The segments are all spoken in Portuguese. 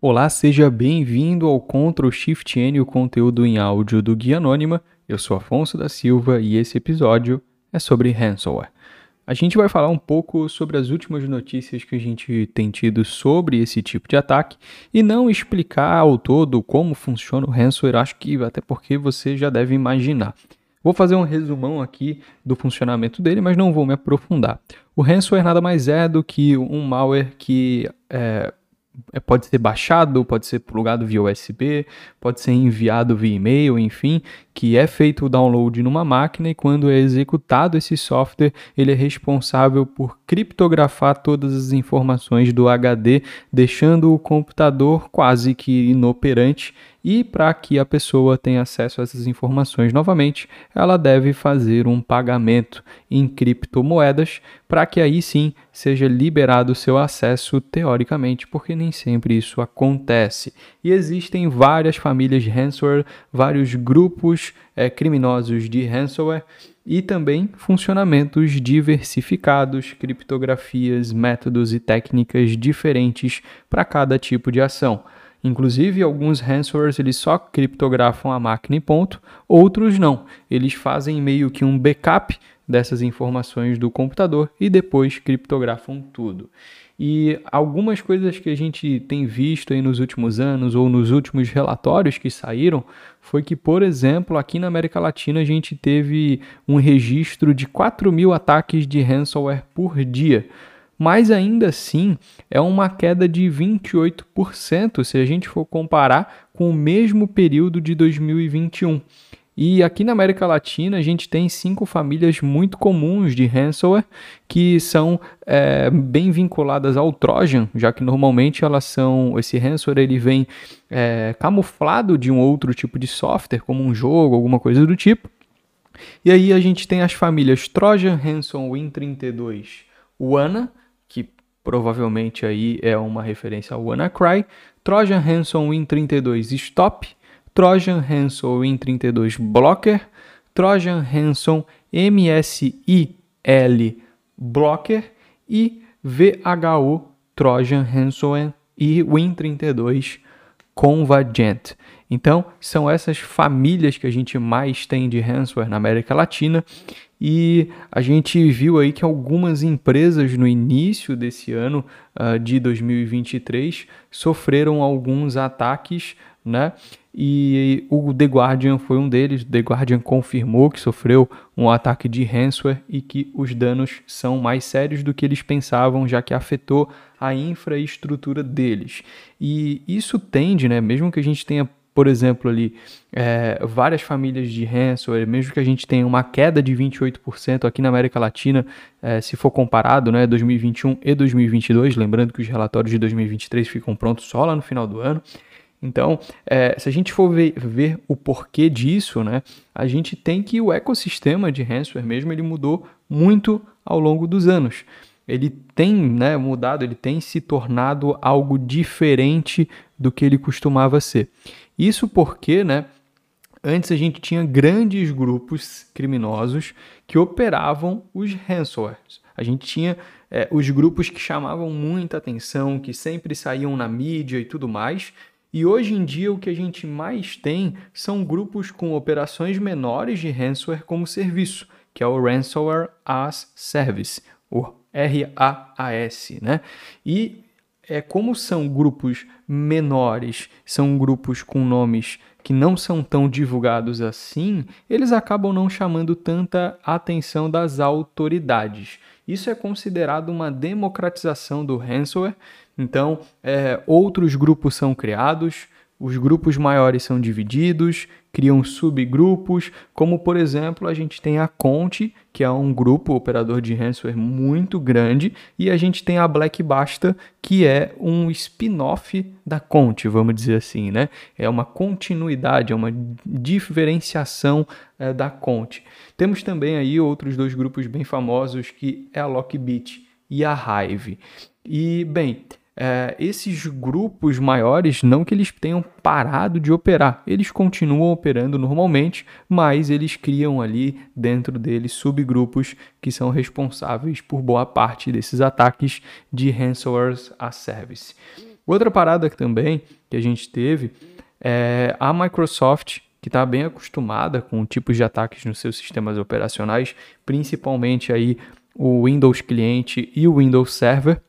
Olá, seja bem-vindo ao Ctrl Shift N, o conteúdo em áudio do Guia Anônima. Eu sou Afonso da Silva e esse episódio é sobre ransomware. A gente vai falar um pouco sobre as últimas notícias que a gente tem tido sobre esse tipo de ataque e não explicar ao todo como funciona o ransomware, acho que até porque você já deve imaginar. Vou fazer um resumão aqui do funcionamento dele, mas não vou me aprofundar. O ransomware nada mais é do que um malware que é, pode ser baixado, pode ser plugado via USB, pode ser enviado via e-mail, enfim, que é feito o download numa máquina e quando é executado esse software, ele é responsável por criptografar todas as informações do HD, deixando o computador quase que inoperante e para que a pessoa tenha acesso a essas informações novamente, ela deve fazer um pagamento em criptomoedas para que aí sim seja liberado o seu acesso teoricamente, porque nem sempre isso acontece. E existem várias famílias de ransomware, vários grupos é, criminosos de ransomware e também funcionamentos diversificados, criptografias, métodos e técnicas diferentes para cada tipo de ação. Inclusive, alguns ransomwares eles só criptografam a máquina e ponto, outros não. Eles fazem meio que um backup dessas informações do computador e depois criptografam tudo. E algumas coisas que a gente tem visto aí nos últimos anos ou nos últimos relatórios que saíram foi que, por exemplo, aqui na América Latina a gente teve um registro de 4 mil ataques de ransomware por dia mas ainda assim é uma queda de 28% se a gente for comparar com o mesmo período de 2021. E aqui na América Latina a gente tem cinco famílias muito comuns de ransomware que são é, bem vinculadas ao Trojan, já que normalmente elas são esse ransomware ele vem é, camuflado de um outro tipo de software, como um jogo, alguma coisa do tipo. E aí a gente tem as famílias Trojan, Ransom, Win32, WANA, que provavelmente aí é uma referência ao WannaCry, Trojan Ransom Win32 Stop, Trojan Ransom Win32 Blocker, Trojan Ransom MSIL Blocker e VHO Trojan Ransom e Win32 Convergent. Então, são essas famílias que a gente mais tem de ransomware na América Latina e a gente viu aí que algumas empresas no início desse ano uh, de 2023 sofreram alguns ataques, né? E o The Guardian foi um deles. The Guardian confirmou que sofreu um ataque de ransomware e que os danos são mais sérios do que eles pensavam, já que afetou a infraestrutura deles. E isso tende, né, mesmo que a gente tenha por exemplo, ali, é, várias famílias de ransomware, mesmo que a gente tenha uma queda de 28% aqui na América Latina, é, se for comparado, né, 2021 e 2022, lembrando que os relatórios de 2023 ficam prontos só lá no final do ano. Então, é, se a gente for ver, ver, o porquê disso, né, a gente tem que o ecossistema de ransomware mesmo ele mudou muito ao longo dos anos. Ele tem né, mudado, ele tem se tornado algo diferente do que ele costumava ser. Isso porque, né, antes a gente tinha grandes grupos criminosos que operavam os ransomwares. A gente tinha é, os grupos que chamavam muita atenção, que sempre saíam na mídia e tudo mais. E hoje em dia o que a gente mais tem são grupos com operações menores de ransomware como serviço, que é o Ransomware as Service, o RAAS, né? E é, como são grupos menores, são grupos com nomes que não são tão divulgados assim, eles acabam não chamando tanta atenção das autoridades. Isso é considerado uma democratização do ransomware. Então, é, outros grupos são criados, os grupos maiores são divididos, criam subgrupos, como por exemplo a gente tem a Conte, que é um grupo operador de ransomware muito grande, e a gente tem a Black Basta, que é um spin-off da Conte, vamos dizer assim, né? É uma continuidade, é uma diferenciação é, da Conte. Temos também aí outros dois grupos bem famosos, que é a Lockbit e a Hive. E, bem, é, esses grupos maiores, não que eles tenham parado de operar, eles continuam operando normalmente, mas eles criam ali dentro deles subgrupos que são responsáveis por boa parte desses ataques de ransomware a service. Outra parada também que a gente teve é a Microsoft que está bem acostumada com tipos de ataques nos seus sistemas operacionais, principalmente aí o Windows Cliente e o Windows Server,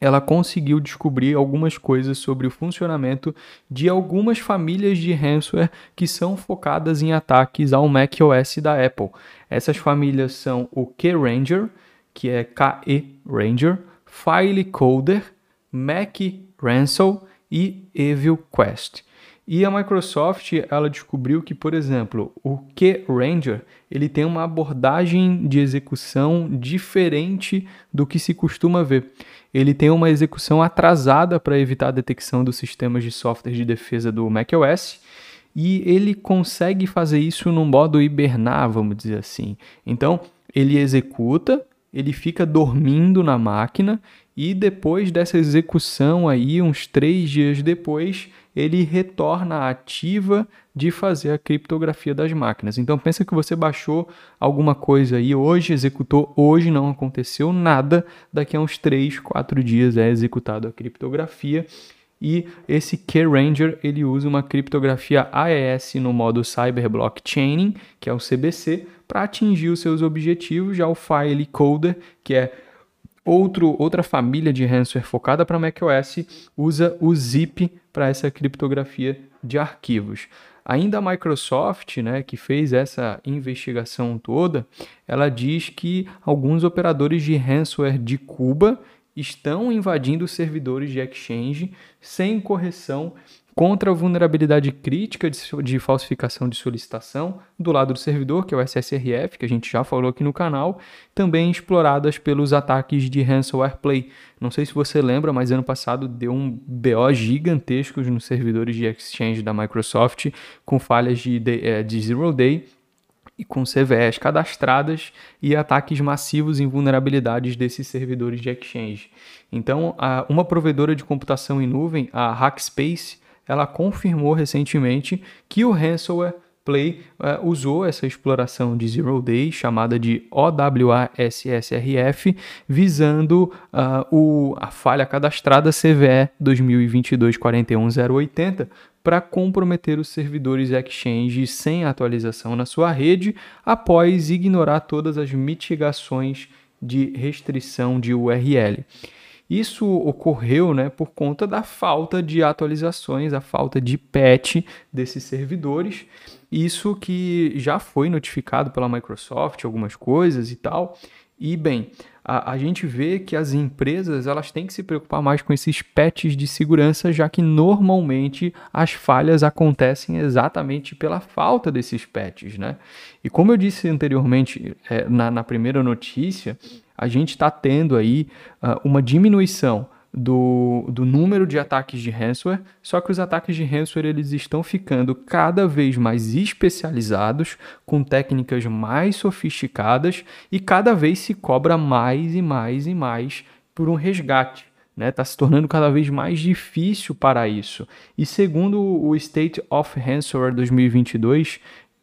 ela conseguiu descobrir algumas coisas sobre o funcionamento de algumas famílias de ransomware que são focadas em ataques ao macOS da Apple. Essas famílias são o K-Ranger, que é KE Ranger, File Coder, Mac Ransom e Evil Quest. E a Microsoft, ela descobriu que, por exemplo, o K-Ranger, ele tem uma abordagem de execução diferente do que se costuma ver. Ele tem uma execução atrasada para evitar a detecção dos sistemas de software de defesa do macOS, e ele consegue fazer isso no modo hibernar, vamos dizer assim. Então, ele executa, ele fica dormindo na máquina e depois dessa execução aí, uns três dias depois, ele retorna à ativa de fazer a criptografia das máquinas. Então pensa que você baixou alguma coisa aí hoje, executou hoje, não aconteceu nada, daqui a uns 3, 4 dias é executado a criptografia e esse K-Ranger ele usa uma criptografia AES no modo Cyber Blockchaining, que é o CBC, para atingir os seus objetivos. Já o File Coder, que é outro, outra família de ransomware focada para macOS, usa o Zip para essa criptografia de arquivos. Ainda a Microsoft, né, que fez essa investigação toda, ela diz que alguns operadores de ransomware de Cuba estão invadindo servidores de Exchange sem correção contra a vulnerabilidade crítica de, de, falsificação de solicitação do lado do servidor, que é o SSRF, que a gente já falou aqui no canal, também exploradas pelos ataques de ransomware play. Não sei se você lembra, mas ano passado deu um BO gigantesco nos servidores de Exchange da Microsoft com falhas de, de, eh, de Zero Day e com CVEs cadastradas e ataques massivos em vulnerabilidades desses servidores de Exchange. Então, uma provedora de computação em nuvem, a Hackspace, ela confirmou recentemente que o ransomware Play uh, usou essa exploração de Zero Day, chamada de OWASSRF, visando uh, o, a falha cadastrada CVE 2022-41080 para comprometer os servidores Exchange sem atualização na sua rede, após ignorar todas as mitigações de restrição de URL. Isso ocorreu né, por conta da falta de atualizações, a falta de patch desses servidores. Isso que já foi notificado pela Microsoft, algumas coisas e tal. E bem, a, a, gente vê que as empresas elas têm que se preocupar mais com esses patches de segurança, já que normalmente as falhas acontecem exatamente pela falta desses patches, né? E como eu disse anteriormente é, na, na primeira notícia, a gente está tendo aí uh, uma diminuição do, do número de ataques de ransomware, só que os ataques de ransomware eles estão ficando cada vez mais especializados, com técnicas mais sofisticadas e cada vez se cobra mais e mais e mais por um resgate. Está né? Tá se tornando cada vez mais difícil para isso. E segundo o State of Ransomware 2022,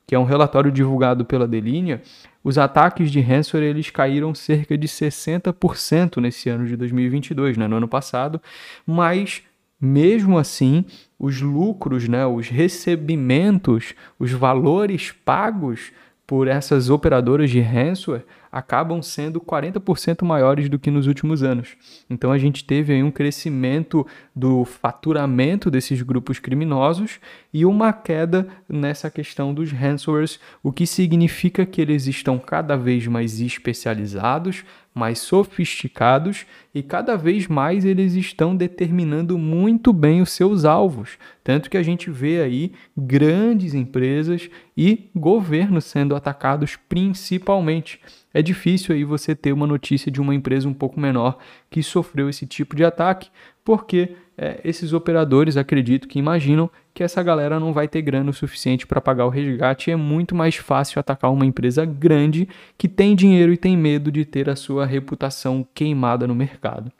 que é um relatório divulgado pela Delinea, os ataques de ransomware eles caíram cerca de 60% nesse ano de 2022, né, no ano passado, mas mesmo assim, os lucros, né, os recebimentos, os valores pagos por essas operadoras de ransomware acabam sendo 40% maiores do que nos últimos anos. Então a gente teve aí um crescimento do faturamento desses grupos criminosos e uma queda nessa questão dos ransomwares, o que significa que eles estão cada vez mais especializados, mais sofisticados e cada vez mais eles estão determinando muito bem os seus alvos. Tanto que a gente vê aí grandes empresas e governos sendo atacados principalmente. É difícil aí você ter uma notícia de uma empresa um pouco menor que sofreu esse tipo de ataque, porque é, esses operadores acredito que imaginam que essa galera não vai ter grana o suficiente para pagar o resgate e é muito mais fácil atacar uma empresa grande que tem dinheiro e tem medo de ter a sua reputação queimada no mercado.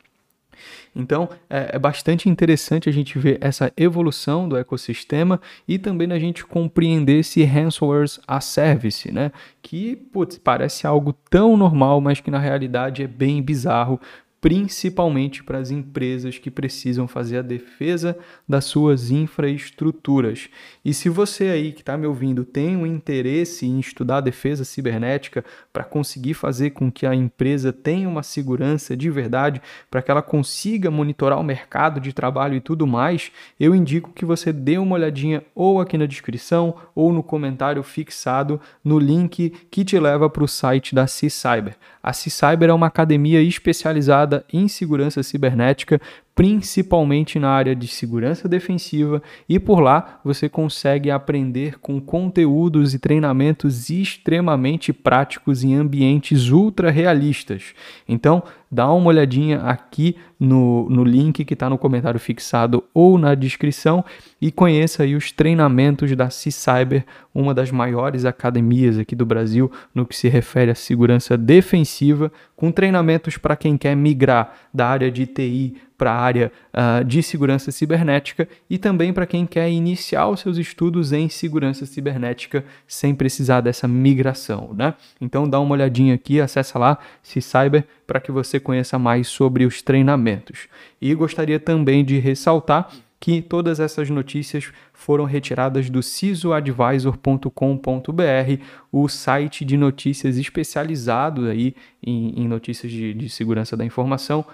Então é, é, bastante interessante a gente ver essa evolução do ecossistema e também a gente compreender esse ransomware a service, né? Que putz, parece algo tão normal, mas que na realidade é bem bizarro principalmente para as empresas que precisam fazer a defesa das suas infraestruturas. E se você aí que está me ouvindo tem um interesse em estudar defesa cibernética para conseguir fazer com que a empresa tenha uma segurança de verdade, para que ela consiga monitorar o mercado de trabalho e tudo mais, eu indico que você dê uma olhadinha ou aqui na descrição ou no comentário fixado no link que te leva para o site da C-Cyber. A C-Cyber é uma academia especializada em segurança cibernética principalmente na área de segurança defensiva, e por lá você consegue aprender com conteúdos e treinamentos extremamente práticos em ambientes ultra realistas. Então, dá uma olhadinha aqui no, no link que está no comentário fixado ou na descrição e conheça aí os treinamentos da C-Cyber, uma das maiores academias aqui do Brasil no que se refere à segurança defensiva, com treinamentos para quem quer migrar da área de TI para a área uh, de segurança cibernética e também para quem quer iniciar os seus estudos em segurança cibernética sem precisar dessa migração, né? Então dá uma olhadinha aqui, acessa lá C-Cyber para que você conheça mais sobre os treinamentos. E gostaria também de ressaltar que todas essas notícias foram retiradas do cisoadvisor.com.br, o site de notícias especializado aí em, em notícias de, de segurança da informação,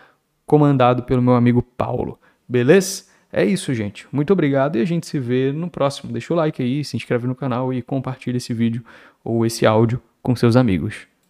comandado pelo meu amigo Paulo. Beleza? É isso, gente. Muito obrigado e a gente se vê no próximo. Deixa o like aí, se inscreve no canal e compartilha esse vídeo ou esse áudio com seus amigos.